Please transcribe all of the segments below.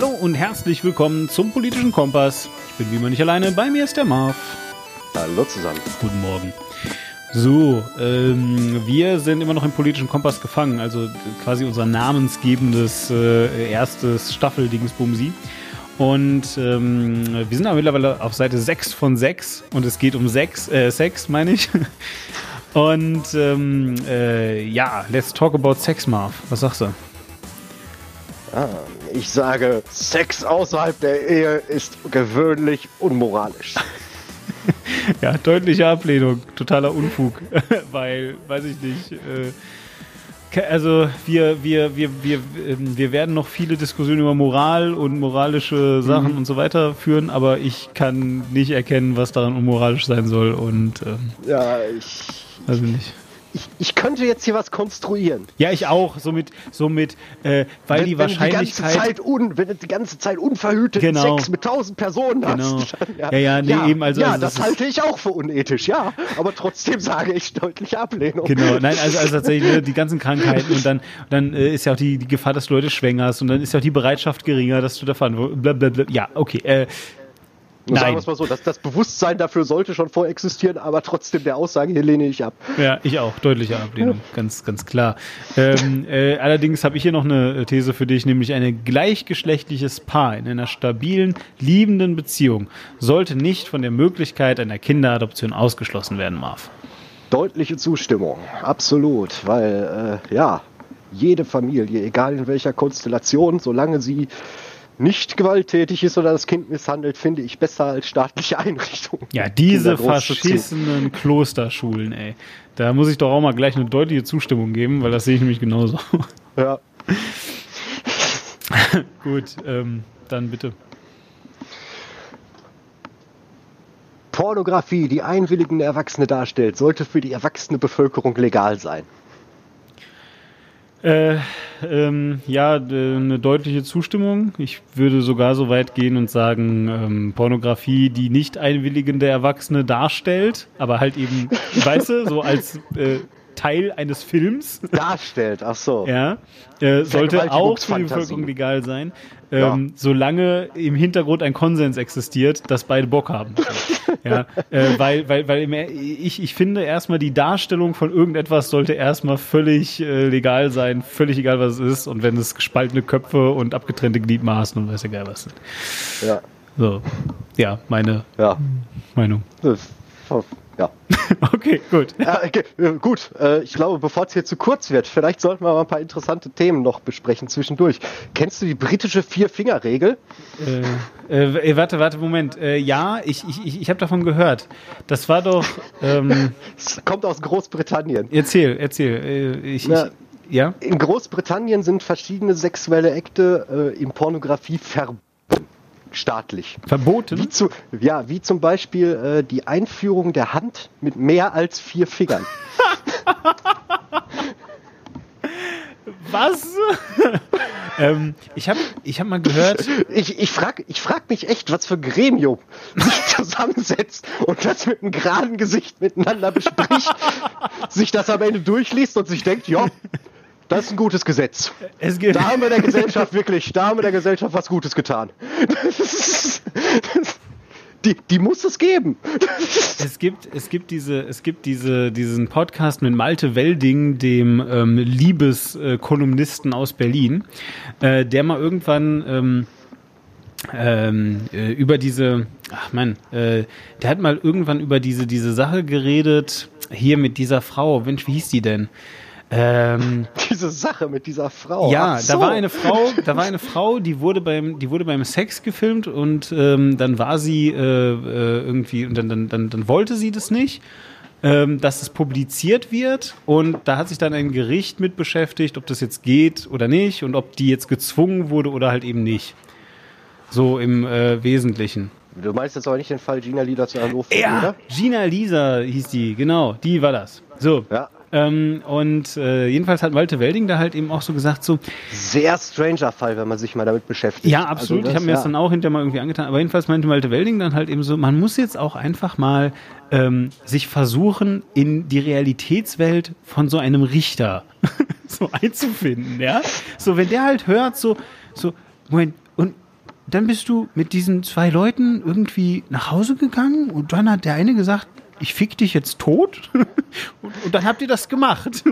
Hallo und herzlich willkommen zum politischen Kompass. Ich bin wie immer nicht alleine, bei mir ist der Marv. Hallo zusammen. Guten Morgen. So, ähm, wir sind immer noch im politischen Kompass gefangen, also quasi unser namensgebendes äh, erstes Staffel-Dingsbumsi. Und ähm, wir sind aber mittlerweile auf Seite 6 von 6 und es geht um Sex, äh, Sex meine ich. Und ähm, äh, ja, let's talk about Sex, Marv. Was sagst du? Ah, ich sage, Sex außerhalb der Ehe ist gewöhnlich unmoralisch. ja, deutliche Ablehnung, totaler Unfug, weil, weiß ich nicht, äh, also wir, wir, wir, wir, ähm, wir werden noch viele Diskussionen über Moral und moralische Sachen mhm. und so weiter führen, aber ich kann nicht erkennen, was daran unmoralisch sein soll und ähm, ja, ich also nicht ich, ich könnte jetzt hier was konstruieren. Ja, ich auch. Somit, somit äh, weil wenn, die Wahrscheinlichkeit. Wenn, die ganze Zeit un, wenn du die ganze Zeit unverhütet genau. Sex mit tausend Personen genau. hast. Ja, ja, ja, nee, ja, eben. Also, ja also das, das halte ich auch für unethisch, ja. Aber trotzdem sage ich deutliche Ablehnung. Genau, nein, also, also tatsächlich ne, die ganzen Krankheiten und dann, dann äh, ist ja auch die, die Gefahr, dass du Leute schwängerst und dann ist ja auch die Bereitschaft geringer, dass du davon. Blablabla. Ja, okay. Äh, Nein. Sagen wir es mal so, das, das Bewusstsein dafür sollte schon vorexistieren, aber trotzdem der Aussage hier lehne ich ab. Ja, ich auch. Deutliche Ablehnung, ganz, ganz klar. Ähm, äh, allerdings habe ich hier noch eine These für dich, nämlich ein gleichgeschlechtliches Paar in einer stabilen, liebenden Beziehung sollte nicht von der Möglichkeit einer Kinderadoption ausgeschlossen werden, Marv. Deutliche Zustimmung, absolut, weil äh, ja, jede Familie, egal in welcher Konstellation, solange sie nicht gewalttätig ist oder das Kind misshandelt, finde ich besser als staatliche Einrichtungen. Ja, diese verschissenen Klosterschulen, ey. Da muss ich doch auch mal gleich eine deutliche Zustimmung geben, weil das sehe ich nämlich genauso. Ja. Gut, ähm, dann bitte. Pornografie, die einwilligende Erwachsene darstellt, sollte für die erwachsene Bevölkerung legal sein. Äh, ähm, ja, eine deutliche Zustimmung. Ich würde sogar so weit gehen und sagen, ähm, Pornografie, die nicht einwilligende Erwachsene darstellt, aber halt eben, weißt du, so als äh, Teil eines Films darstellt. Ach so. Ja, äh, sollte auch für die Bevölkerung legal sein, ähm, ja. solange im Hintergrund ein Konsens existiert, dass beide Bock haben. ja, äh, weil, weil, weil ich, ich finde erstmal die Darstellung von irgendetwas sollte erstmal völlig äh, legal sein, völlig egal was es ist und wenn es gespaltene Köpfe und abgetrennte Gliedmaßen und weiß egal was sind. Ja. So, ja, meine ja. Meinung. Ja. okay, gut. Ja, okay, gut, äh, ich glaube, bevor es hier zu kurz wird, vielleicht sollten wir mal ein paar interessante Themen noch besprechen zwischendurch. Kennst du die britische Vier-Finger-Regel? Äh, äh, warte, warte, Moment. Äh, ja, ich, ich, ich habe davon gehört. Das war doch. Ähm, es kommt aus Großbritannien. Erzähl, erzähl. Äh, ich, Na, ich, ja? In Großbritannien sind verschiedene sexuelle Akte äh, in Pornografie verboten staatlich. Verboten? Wie zu, ja, wie zum Beispiel äh, die Einführung der Hand mit mehr als vier Fingern. Was? ähm, ich habe ich hab mal gehört. Ich, ich frage ich frag mich echt, was für ein Gremium sich zusammensetzt und das mit einem geraden Gesicht miteinander bespricht, sich das am Ende durchliest und sich denkt, ja, das ist ein gutes Gesetz. da haben wir der Gesellschaft wirklich, da haben wir der Gesellschaft was Gutes getan. Die, die muss es geben. Es gibt, es gibt diese, es gibt diese, diesen Podcast mit Malte Welding, dem ähm, Liebeskolumnisten aus Berlin, äh, der mal irgendwann ähm, ähm, äh, über diese, ach man, äh, der hat mal irgendwann über diese, diese Sache geredet, hier mit dieser Frau, Mensch, wie hieß die denn? Ähm, Diese Sache mit dieser Frau. Ja, so. da war eine Frau, da war eine Frau, die wurde beim, die wurde beim Sex gefilmt und ähm, dann war sie äh, äh, irgendwie und dann, dann, dann, dann wollte sie das nicht, ähm, dass es publiziert wird und da hat sich dann ein Gericht mit beschäftigt, ob das jetzt geht oder nicht und ob die jetzt gezwungen wurde oder halt eben nicht. So im äh, Wesentlichen. Du meinst jetzt aber nicht den Fall Gina Lisa zu Hannover, ja, oder? Gina Lisa hieß die, genau, die war das. So. Ja. Ähm, und äh, jedenfalls hat Malte Welding da halt eben auch so gesagt, so. Sehr stranger Fall, wenn man sich mal damit beschäftigt. Ja, absolut. Also das, ich habe mir ja. das dann auch hinterher mal irgendwie angetan. Aber jedenfalls meinte Malte Welding dann halt eben so, man muss jetzt auch einfach mal ähm, sich versuchen, in die Realitätswelt von so einem Richter so einzufinden, ja. So, wenn der halt hört, so, so, Moment, und dann bist du mit diesen zwei Leuten irgendwie nach Hause gegangen und dann hat der eine gesagt, ich fick dich jetzt tot und, dann habt ihr das gemacht.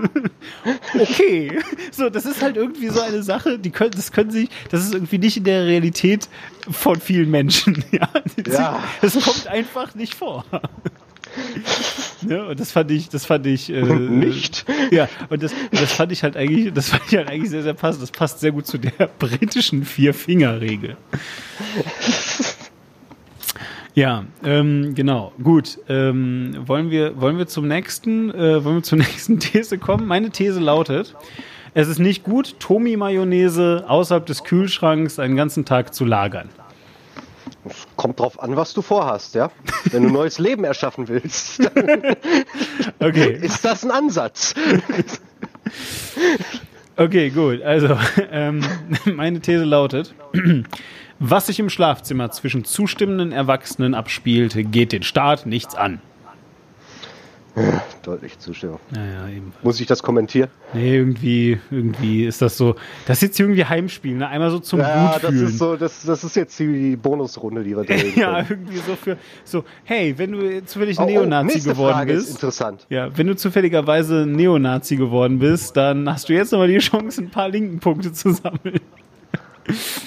okay. So, das ist halt irgendwie so eine Sache, die können, das können sich, das ist irgendwie nicht in der Realität von vielen Menschen. Ja. Ja. Das kommt einfach nicht vor. Ja, und das fand ich, das fand ich äh, Nicht? Ja, und das, das fand ich halt eigentlich, das fand ich halt eigentlich sehr, sehr passend. Das passt sehr gut zu der britischen Vier-Finger-Regel. Ja, ähm, genau. Gut. Ähm, wollen wir, wollen wir zum nächsten, äh, wollen wir zur nächsten These kommen? Meine These lautet: Es ist nicht gut, Tomi-Mayonnaise außerhalb des Kühlschranks einen ganzen Tag zu lagern. Kommt drauf an, was du vorhast, ja? Wenn du neues Leben erschaffen willst, dann Okay. ist das ein Ansatz. Okay, gut. Also, ähm, meine These lautet, was sich im Schlafzimmer zwischen zustimmenden Erwachsenen abspielte, geht den Staat nichts an. Deutlich Zustimmung. Naja, eben. Muss ich das kommentieren? Nee, irgendwie, irgendwie ist das so. Das ist jetzt irgendwie Heimspiel, ne? Einmal so zum Ja, Gut das fühlen. ist so, das, das ist jetzt die Bonusrunde, die wir drehen. ja, können. irgendwie so für, so, hey, wenn du zufällig Oh, oh, Neonazi nächste geworden Frage ist bist. interessant. Ja, wenn du zufälligerweise Neonazi geworden bist, dann hast du jetzt nochmal die Chance, ein paar linken Punkte zu sammeln.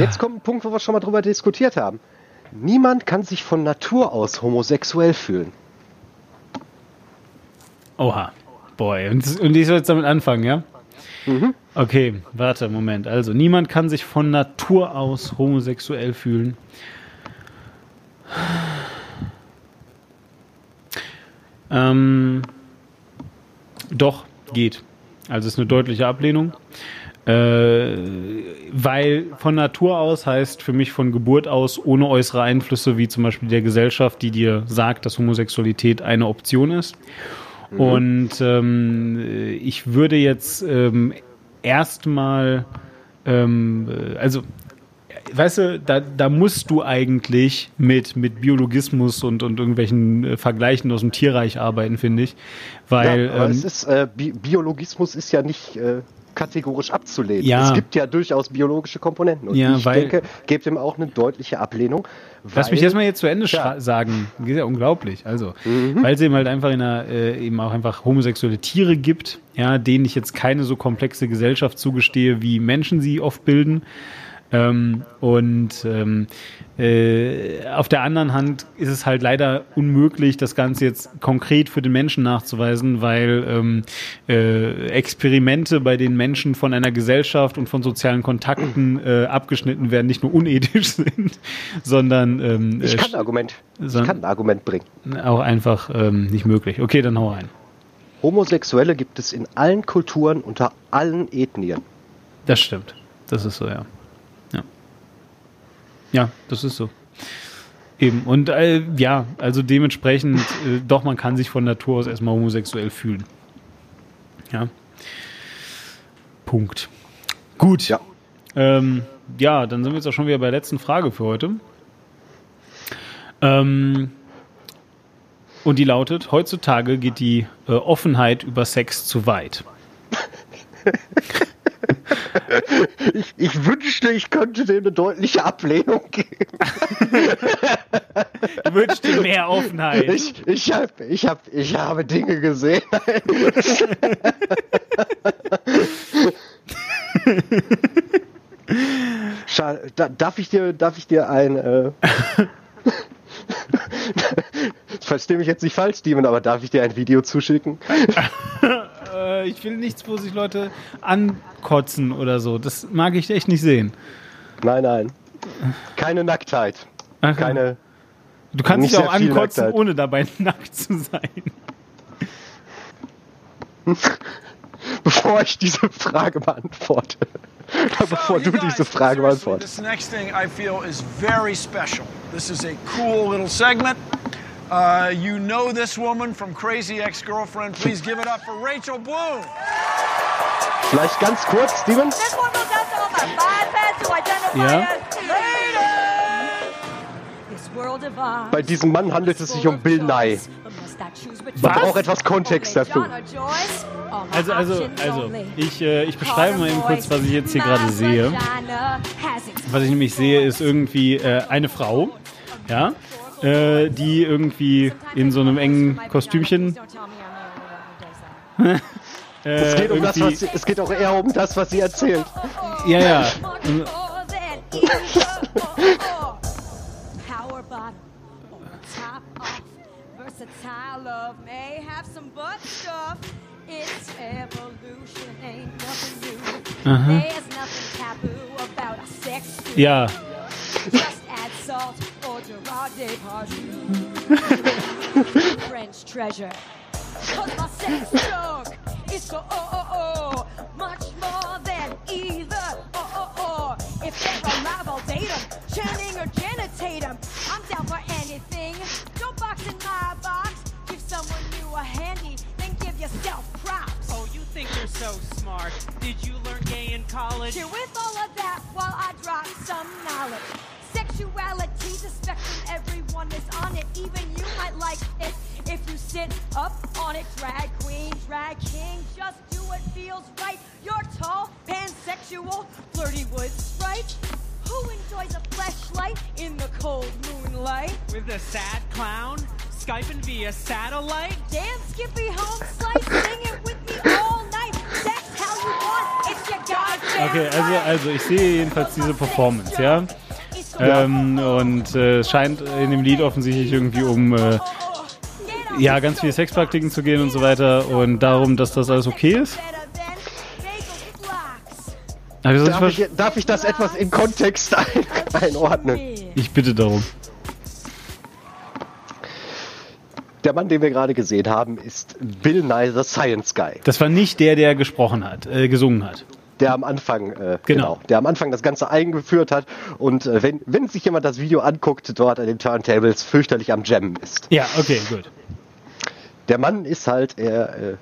Jetzt kommt ein Punkt, wo wir schon mal drüber diskutiert haben. Niemand kann sich von Natur aus homosexuell fühlen. Oha. Boy, und, und ich soll jetzt damit anfangen, ja? Mhm. Okay, warte, Moment. Also, niemand kann sich von Natur aus homosexuell fühlen. Ähm, doch, geht. Also, es ist eine deutliche Ablehnung. Äh, weil von Natur aus heißt für mich von Geburt aus ohne äußere Einflüsse wie zum Beispiel der Gesellschaft, die dir sagt, dass Homosexualität eine Option ist. Und ähm, ich würde jetzt ähm, erstmal, ähm, äh, also, weißt du, da, da musst du eigentlich mit, mit Biologismus und, und irgendwelchen äh, Vergleichen aus dem Tierreich arbeiten, finde ich. Weil, ja, aber ähm, es ist, äh, Bi Biologismus ist ja nicht äh, kategorisch abzulehnen. Ja. Es gibt ja durchaus biologische Komponenten. Und Ja, ich weil- denke, gebt dem auch eine deutliche Ablehnung. Lass mich weil- jetzt mal jetzt zu Ende Ja. sagen. Das ist ja unglaublich. Also, weil es eben halt einfach in einer, äh, eben auch einfach homosexuelle Tiere gibt, ja, denen ich jetzt keine so komplexe Gesellschaft zugestehe, wie Menschen sie oft bilden. Ähm, und ähm, äh, auf der anderen Hand ist es halt leider unmöglich, das Ganze jetzt konkret für den Menschen nachzuweisen, weil ähm, äh, Experimente bei den Menschen von einer Gesellschaft und von sozialen Kontakten äh, abgeschnitten werden, nicht nur unethisch sind, sondern ähm, Ich äh, kann ein Argument. Ich kann ein Argument bringen. auch einfach ähm, nicht möglich. Okay, dann hau rein. Homosexuelle gibt es in allen Kulturen unter allen Ethnien. Das stimmt. Das ist so. Ja, ja das ist so. Eben. Und äh, ja, also dementsprechend, äh, doch, man kann sich von Natur aus erstmal homosexuell fühlen. Ja. Punkt. Gut. Ja. Ähm, ja, dann sind wir jetzt auch schon wieder bei der letzten Frage für heute. Ähm, und die lautet: Heutzutage geht die äh, Offenheit über Sex zu weit. Ich, ich wünschte, ich könnte dem eine deutliche Ablehnung geben. Du wünschst dir mehr Offenheit. Ich, ich, hab, ich, hab, ich habe Dinge gesehen. Scha da, darf ich dir, darf ich dir ein, äh, verstehe mich jetzt nicht falsch, Steven, aber darf ich dir ein Video zuschicken? Äh, ich will nichts, wo sich Leute ankotzen oder so. Das mag ich echt nicht sehen. Nein, nein. Keine Nacktheit. Ach, Keine, Du kannst dich auch ankotzen, Nacktheit. ohne dabei nackt zu sein. bevor ich diese Frage beantworte. bevor du guys, diese Frage beantwortest. This next thing I feel is very special. This is a cool little segment. Uh, you know this woman from Crazy Ex-Girlfriend. Please give it up for Rachel Bloom. Vielleicht ganz kurz, Steven. Ours Bei diesem Mann handelt es sich um Bill Nye. Man braucht etwas Kontext dazu. Also, also, also, ich, äh, ich beschreibe mal eben kurz, was ich jetzt hier gerade sehe. Was ich nämlich sehe, ist irgendwie äh, eine Frau, ja, äh, die irgendwie in so einem engen Kostümchen. äh, Es geht, um das, was sie, es geht auch eher um das, was sie erzählt. ja, ja. Power bottom or top off. Versatile love may have some butt stuff. It's evolution, ain't nothing new. Aha. Ja, French treasure. Cause my sex joke is so oh oh oh much more than either oh oh oh. If they're alive, I'll date 'em. Channing or Janet Tatum. I'm down for anything. Don't box in my box. Give someone new a handy, then give yourself props. Oh, you think you're so smart. Did you learn gay in college? Cheer with all of that while I drop some knowledge. Sexuality's a spectrum, everyone is on it. Even you might like it if you sit up on it. Drag queen, drag king, just do what feels right. You're tall, pansexual, flirty with sprite. Who enjoys a fleshlight in the cold moonlight? With a sad clown? Skyping via satellite? Dance, Skippy, home slice, sing it with me all night. Sex how you want, it's your goddamn okay, also, right. also ich sehe jedenfalls diese Performance, ja. Ähm, und äh, es scheint in dem Lied offensichtlich irgendwie um äh, ja, ganz viele Sexpraktiken zu gehen und so weiter und darum, dass das alles okay ist. Hab ich Darf ich, darf ich das etwas in Kontext ein, einordnen? ich bitte darum. Der Mann, den wir gerade gesehen haben, ist Bill Nye the Science Guy, Das war nicht der, der gesprochen hat, äh, gesungen hat. Der am Anfang, äh, Genau. genau. der am Anfang das Ganze eingeführt hat und äh, wenn, wenn sich jemand das Video anguckt, dort an den Turntables fürchterlich am Jammen ist. Ja, okay, gut. Der Mann ist halt er, äh,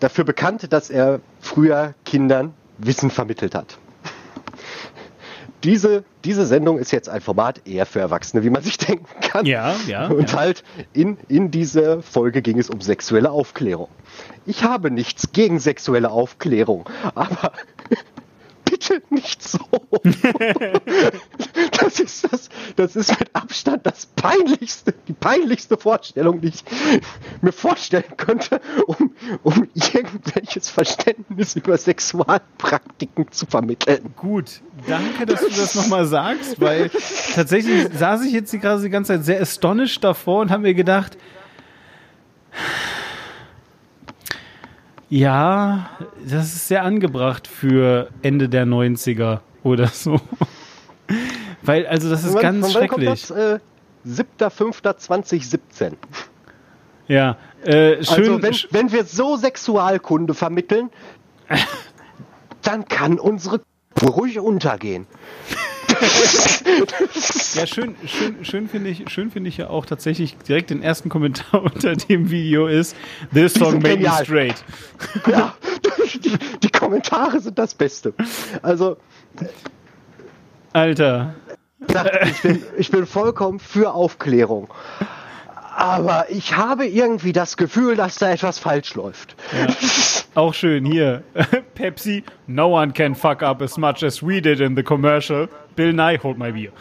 dafür bekannt, dass er früher Kindern Wissen vermittelt hat. Diese, diese Sendung ist jetzt ein Format eher für Erwachsene, wie man sich denken kann. Ja, ja, Und ja. halt in, in dieser Folge ging es um sexuelle Aufklärung. Ich habe nichts gegen sexuelle Aufklärung, aber bitte nicht so. Das ist das, das ist mit Abstand das peinlichste, die peinlichste Vorstellung, die ich mir vorstellen könnte, um, um irgendwelches Verständnis über Sexualpraktiken zu vermitteln. Gut, danke, dass du das nochmal sagst, weil tatsächlich saß ich jetzt gerade die ganze Zeit sehr astonished davor und habe mir gedacht, ja, das ist sehr angebracht für Ende der 90er oder so. Weil, also das ist wann- ganz wann kommt schrecklich. Das, äh, 7.5.2017. Ja, äh, schön. Also wenn, wenn wir so Sexualkunde vermitteln, dann kann unsere ruhig untergehen. Ja, schön, schön, schön finde ich, schön finde ich ja auch tatsächlich direkt den ersten Kommentar unter dem Video ist This song made me straight. Ja, die, die Kommentare sind das Beste. Also, Alter. Ich bin, ich bin vollkommen für Aufklärung. Aber ich habe irgendwie das Gefühl, dass da etwas falsch läuft. Auch schön hier. Pepsi, no one can fuck up as much as we did in the commercial. Bill Nye, hold my beer.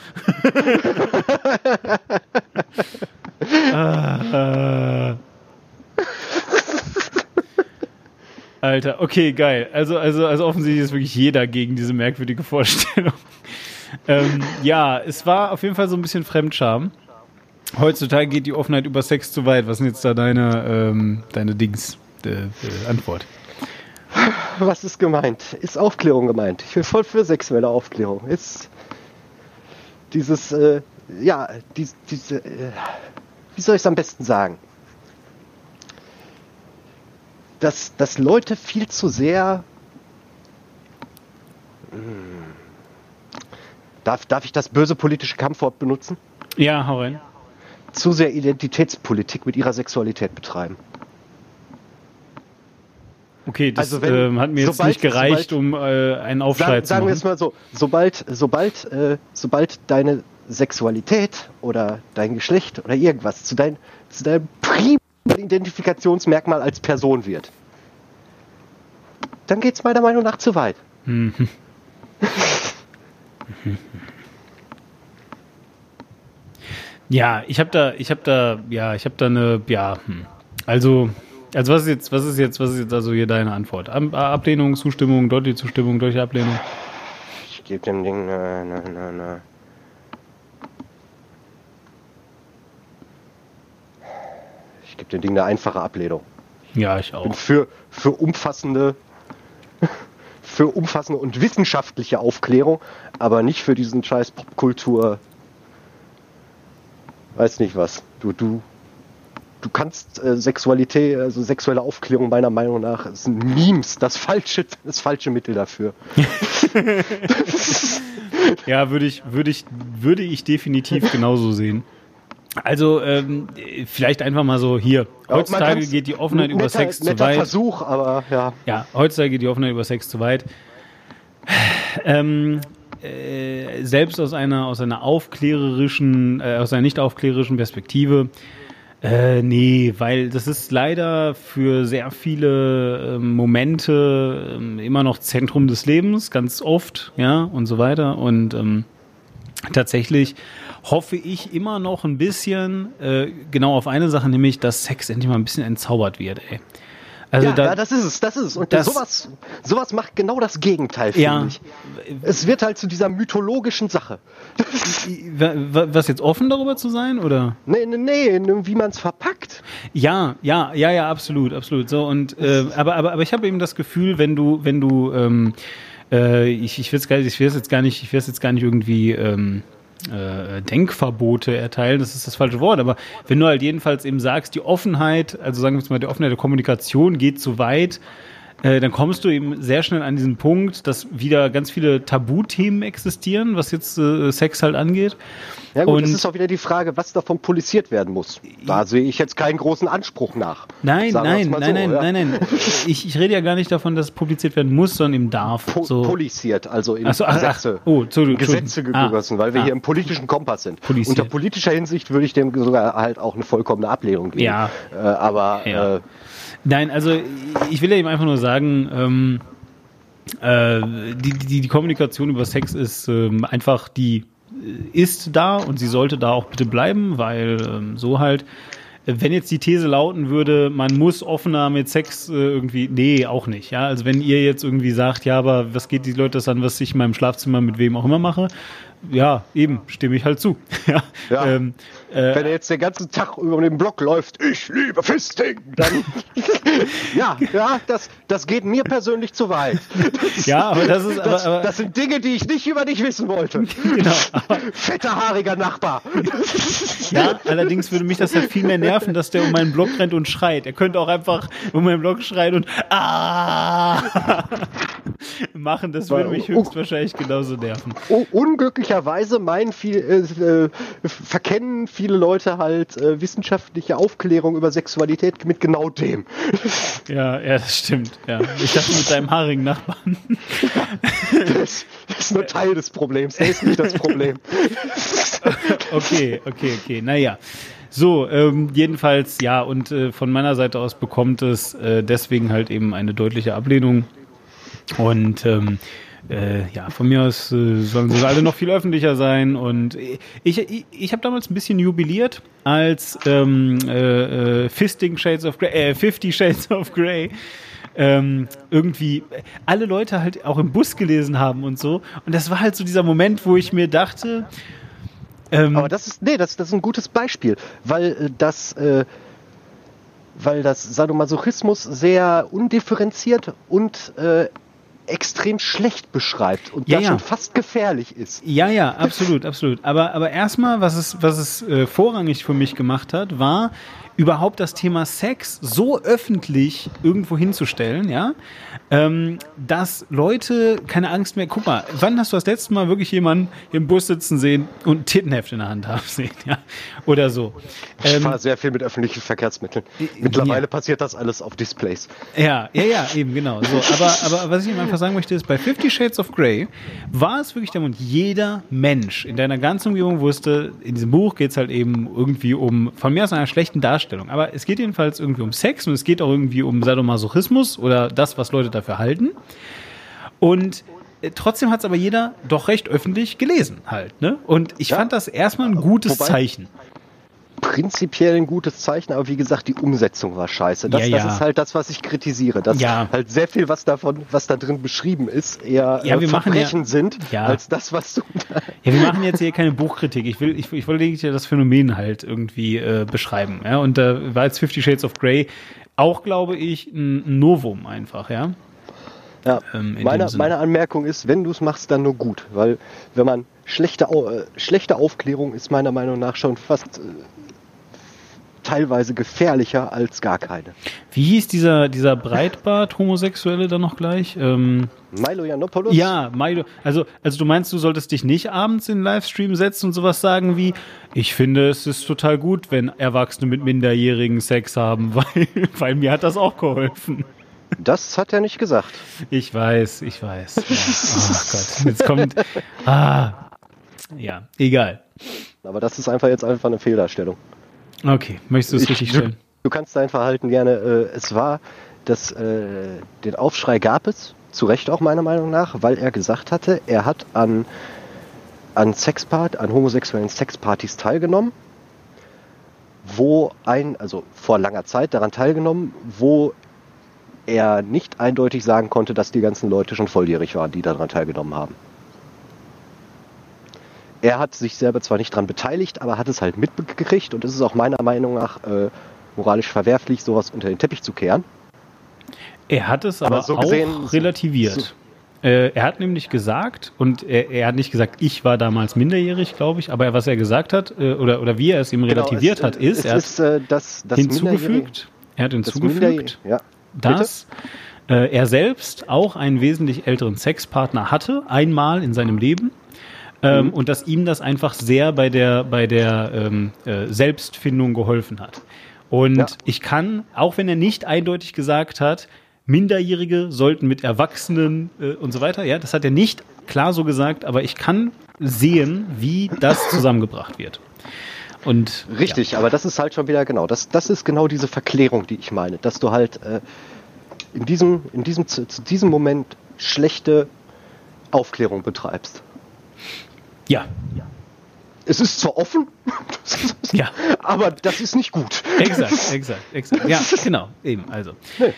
Alter, okay, geil. Also, also, also offensichtlich ist wirklich jeder gegen diese merkwürdige Vorstellung. Ähm, ja, es war auf jeden Fall so ein bisschen Fremdscham. Heutzutage geht die Offenheit über Sex zu weit. Was sind jetzt da deine, ähm, deine Dings, äh, äh, Antwort? Was ist gemeint? Ist Aufklärung gemeint? Ich bin voll für sexuelle Aufklärung. Ist dieses, äh, ja, dies, diese, äh, wie soll ich es am besten sagen? Dass, dass Leute viel zu sehr. Hm. Darf, darf ich das böse politische Kampfwort benutzen? Ja, hau rein. Zu sehr Identitätspolitik mit ihrer Sexualität betreiben. Okay, das Also wenn- ähm, hat mir jetzt sobald- nicht gereicht, sobald- um äh, einen Aufschrei Sagen, zu sagen wir machen. es mal so, sobald, sobald, äh, sobald deine Sexualität oder dein Geschlecht oder irgendwas zu, dein, zu deinem primären Identifikationsmerkmal als Person wird, dann geht es meiner Meinung nach zu weit. Ja, ich habe da, ich habe da, ja, ich habe da eine, ja, hm. also, also was ist jetzt, was ist jetzt, was ist jetzt also hier deine Antwort? Ab- Ablehnung, Zustimmung, deutliche Zustimmung, deutliche Ablehnung. Ich gebe dem Ding eine, eine, eine, Ich gebe dem Ding eine einfache Ablehnung. Ja, ich bin auch. für, für umfassende für umfassende und wissenschaftliche Aufklärung, aber nicht für diesen scheiß Popkultur. Weiß nicht was. Du, du, du kannst äh, Sexualität, also sexuelle Aufklärung meiner Meinung nach sind Memes das falsche, das falsche Mittel dafür. Ja, würde ich, würde ich, würde ich definitiv genauso sehen. Also ähm, vielleicht einfach mal so hier. Heutzutage geht die Offenheit über Sex zu weit. Versuch, aber ja. Ja, heutzutage geht die Offenheit über Sex zu weit. Ähm, äh, selbst aus einer aus einer aufklärerischen, äh, aus einer nicht aufklärerischen Perspektive. Äh, nee, weil das ist leider für sehr viele ähm, Momente ähm, immer noch Zentrum des Lebens, ganz oft, ja, und so weiter. Und ähm, tatsächlich hoffe ich immer noch ein bisschen äh, genau auf eine Sache, nämlich, dass Sex endlich mal ein bisschen entzaubert wird, ey. Also ja, da, ja, das ist es, das ist es. Und das- sowas, sowas macht genau das Gegenteil, finde Ja. ich. Es wird halt zu dieser mythologischen Sache. Wa- wa- Was jetzt offen darüber zu sein oder? Nee, nee, nee, wie man es verpackt. Ja, ja, ja, ja, absolut, absolut. So und äh, aber aber aber ich habe eben das Gefühl, wenn du wenn du ähm, äh, ich ich will es gar nicht, ich will jetzt gar nicht, ich will jetzt gar nicht irgendwie ähm, äh, Denkverbote erteilen, das ist das falsche Wort, aber wenn du halt jedenfalls eben sagst, die Offenheit, also sagen wir mal, die Offenheit der Kommunikation geht zu weit, äh, dann kommst du eben sehr schnell an diesen Punkt, dass wieder ganz viele Tabuthemen existieren, was jetzt äh, Sex halt angeht. Ja gut, Und- es ist auch wieder die Frage, was davon polisiert werden muss. Da sehe ich jetzt keinen großen Anspruch nach. Nein, nein, nein, so, nein, ja. nein, nein. Ich, ich rede ja gar nicht davon, dass es publiziert werden muss, sondern eben darf. Po so. Polisiert, also in so, ach, Gesetze. ach. Oh, Gesetze gegossen, weil wir Ah. hier im politischen Kompass sind. Polisiert. Unter politischer Hinsicht würde ich dem sogar halt auch eine vollkommene Ablehnung geben. Ja. Äh, aber Ja. Äh, Nein, also ich will ja eben einfach nur sagen, ähm, äh, die, die, die Kommunikation über Sex ist ähm, einfach die äh, ist da und sie sollte da auch bitte bleiben, weil ähm, so halt, wenn jetzt die These lauten würde, man muss offener mit Sex äh, irgendwie, nee, auch nicht. Ja, also wenn ihr jetzt irgendwie sagt, ja, aber was geht die Leute das an, was ich in meinem Schlafzimmer mit wem auch immer mache? Ja, eben, stimme ich halt zu. ja. Ja. Ähm, äh, wenn er jetzt den ganzen Tag über den Block läuft, ich liebe Fisting, dann ja, ja, das, das geht mir persönlich zu weit. ja, aber das ist, aber, Das, aber, das sind Dinge, die ich nicht über dich wissen wollte. genau, aber, Fetter, haariger Nachbar. Ja, allerdings würde mich das halt viel mehr nerven, dass der um meinen Block rennt und schreit. Er könnte auch einfach um meinen Block schreien und ah machen. Das würde mich höchstwahrscheinlich genauso nerven. Oh, unglücklicherweise meinen viel, äh, äh, verkennen viele Leute halt äh, wissenschaftliche Aufklärung über Sexualität mit genau dem. Ja, ja, das stimmt. Ja. Ich dachte mit deinem haarigen Nachbarn. Das, das ist nur Teil des Problems, der ist nicht das Problem. Okay, okay, okay. Naja. So, ähm, jedenfalls, ja, und äh, von meiner Seite aus bekommt es äh, deswegen halt eben eine deutliche Ablehnung. Und ähm, äh, ja, von mir aus äh, sollen sie alle noch viel öffentlicher sein. Und ich, ich, ich habe damals ein bisschen jubiliert, als ähm, äh, äh, Fisting Shades of Grey, äh, 50 Shades of Grey ähm, irgendwie alle Leute halt auch im Bus gelesen haben und so. Und das war halt so dieser Moment, wo ich mir dachte, ähm, Aber das ist, nee, das, das ist ein gutes Beispiel, weil äh, das, äh, weil das Sadomasochismus sehr undifferenziert und äh, extrem schlecht beschreibt und Ja, da ja. schon fast gefährlich ist. Ja, ja, absolut, absolut. Aber, aber erstmal, was es, was es äh, vorrangig für mich gemacht hat, war überhaupt das Thema Sex so öffentlich irgendwo hinzustellen, ja, ähm, dass Leute keine Angst mehr. Guck mal, wann hast du das letzte Mal wirklich jemanden im Bus sitzen sehen und ein Tittenheft in der Hand haben sehen, ja, oder so? Ich Ähm, fahre sehr viel mit öffentlichen Verkehrsmitteln. Mittlerweile passiert das alles auf Displays. Ja, ja, ja, eben genau. So, aber, aber was ich einfach sagen möchte, ist, bei Fifty Shades of Grey war es wirklich der Mund. Jeder Mensch in deiner ganzen Umgebung wusste, in diesem Buch geht es halt eben irgendwie um, von mir aus einer schlechten Darstellung, aber es geht jedenfalls irgendwie um Sex und es geht auch irgendwie um Sadomasochismus oder das, was Leute dafür halten. Und äh, trotzdem hat es aber jeder doch recht öffentlich gelesen halt. Ne? Und ich Ja. fand das erstmal ein gutes Wobei- Zeichen. Prinzipiell ein gutes Zeichen, aber wie gesagt, die Umsetzung war scheiße. Das, Ja, ja. das ist halt das, was ich kritisiere. Dass Ja. halt sehr viel, was davon, was da drin beschrieben ist, eher Ja, äh, Verbrechen ja- sind, Ja. als das, was du Ja, wir machen jetzt hier keine Buchkritik. Ich will, ich, ich wollte lediglich das Phänomen halt irgendwie äh, beschreiben. Ja? Und da war jetzt Fifty Shades of Grey auch, glaube ich, ein Novum einfach, ja. Ja, Ähm, in meine, meine Anmerkung ist, wenn du es machst, dann nur gut. Weil wenn man schlechte, äh, schlechte Aufklärung ist meiner Meinung nach schon fast äh, teilweise gefährlicher als gar keine. Wie hieß dieser, dieser Breitbart-Homosexuelle dann noch gleich? Ähm, Milo Yiannopoulos? ja, Milo. Also, also du meinst, du solltest dich nicht abends in den Livestream setzen und sowas sagen wie, ich finde, es ist total gut, wenn Erwachsene mit Minderjährigen Sex haben, weil, weil mir hat das auch geholfen. Das hat er nicht gesagt. Ich weiß, ich weiß. Ja. Oh Gott, jetzt kommt. Ah. Ja, egal. Aber das ist einfach jetzt einfach eine Fehldarstellung. Okay, möchtest du es Ich- richtig stellen? Du kannst dein Verhalten gerne, äh, es war, das, äh, den Aufschrei gab es, zu Recht auch meiner Meinung nach, weil er gesagt hatte, er hat an, an Sexpart, an homosexuellen Sexpartys teilgenommen, wo ein, also vor langer Zeit daran teilgenommen, wo er nicht eindeutig sagen konnte, dass die ganzen Leute schon volljährig waren, die daran teilgenommen haben. Er hat sich selber zwar nicht daran beteiligt, aber hat es halt mitgekriegt und es ist auch meiner Meinung nach äh, moralisch verwerflich, sowas unter den Teppich zu kehren. Er hat es aber, Aber so auch gesehen- relativiert. Äh, er hat nämlich gesagt, und er, er hat nicht gesagt, ich war damals minderjährig, glaube ich, aber was er gesagt hat, äh, oder, oder wie er es ihm relativiert Genau, hat, es, ist, es er hat ist äh, das, das hinzugefügt, er hat das hinzugefügt, Minderjährige- ja. dass er selbst auch einen wesentlich älteren Sexpartner hatte, einmal in seinem Leben. Ähm, Und dass ihm das einfach sehr bei der, bei der ähm, äh, Selbstfindung geholfen hat. Und Ja. ich kann, auch wenn er nicht eindeutig gesagt hat, Minderjährige sollten mit Erwachsenen äh, und so weiter, ja, das hat er nicht klar so gesagt, aber ich kann sehen, wie das zusammengebracht wird. Und Richtig, aber das ist halt schon wieder genau, das, das ist genau diese Verklärung, die ich meine, dass du halt äh, in diesem, in diesem, zu, zu diesem Moment schlechte Aufklärung betreibst. Ja, Es ist zwar offen, ja. aber das ist nicht gut. Exakt, exakt, exakt. Ja, genau, eben, also. Nee.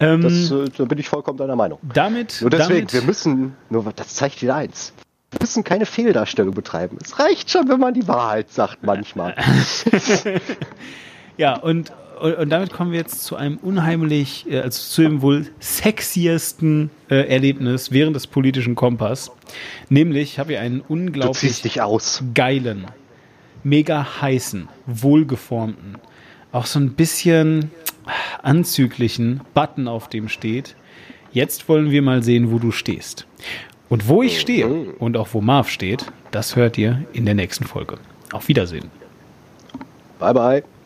Ähm, Das, äh, da bin ich vollkommen deiner Meinung. damit, Nur deswegen, damit wir müssen, nur das zeigt wieder eins. Wir müssen keine Fehldarstellung betreiben. Es reicht schon, wenn man die Wahrheit sagt manchmal. ja, und, und, damit kommen wir jetzt zu einem unheimlich, äh, also zu dem wohl sexiesten äh, Erlebnis während des politischen Kompass. Nämlich, ich habe hier einen unglaublich geilen, mega heißen, wohlgeformten, auch so ein bisschen anzüglichen Button, auf dem steht. Jetzt wollen wir mal sehen, wo du stehst. Und wo ich stehe und auch wo Marv steht, das hört ihr in der nächsten Folge. Auf Wiedersehen. Bye bye.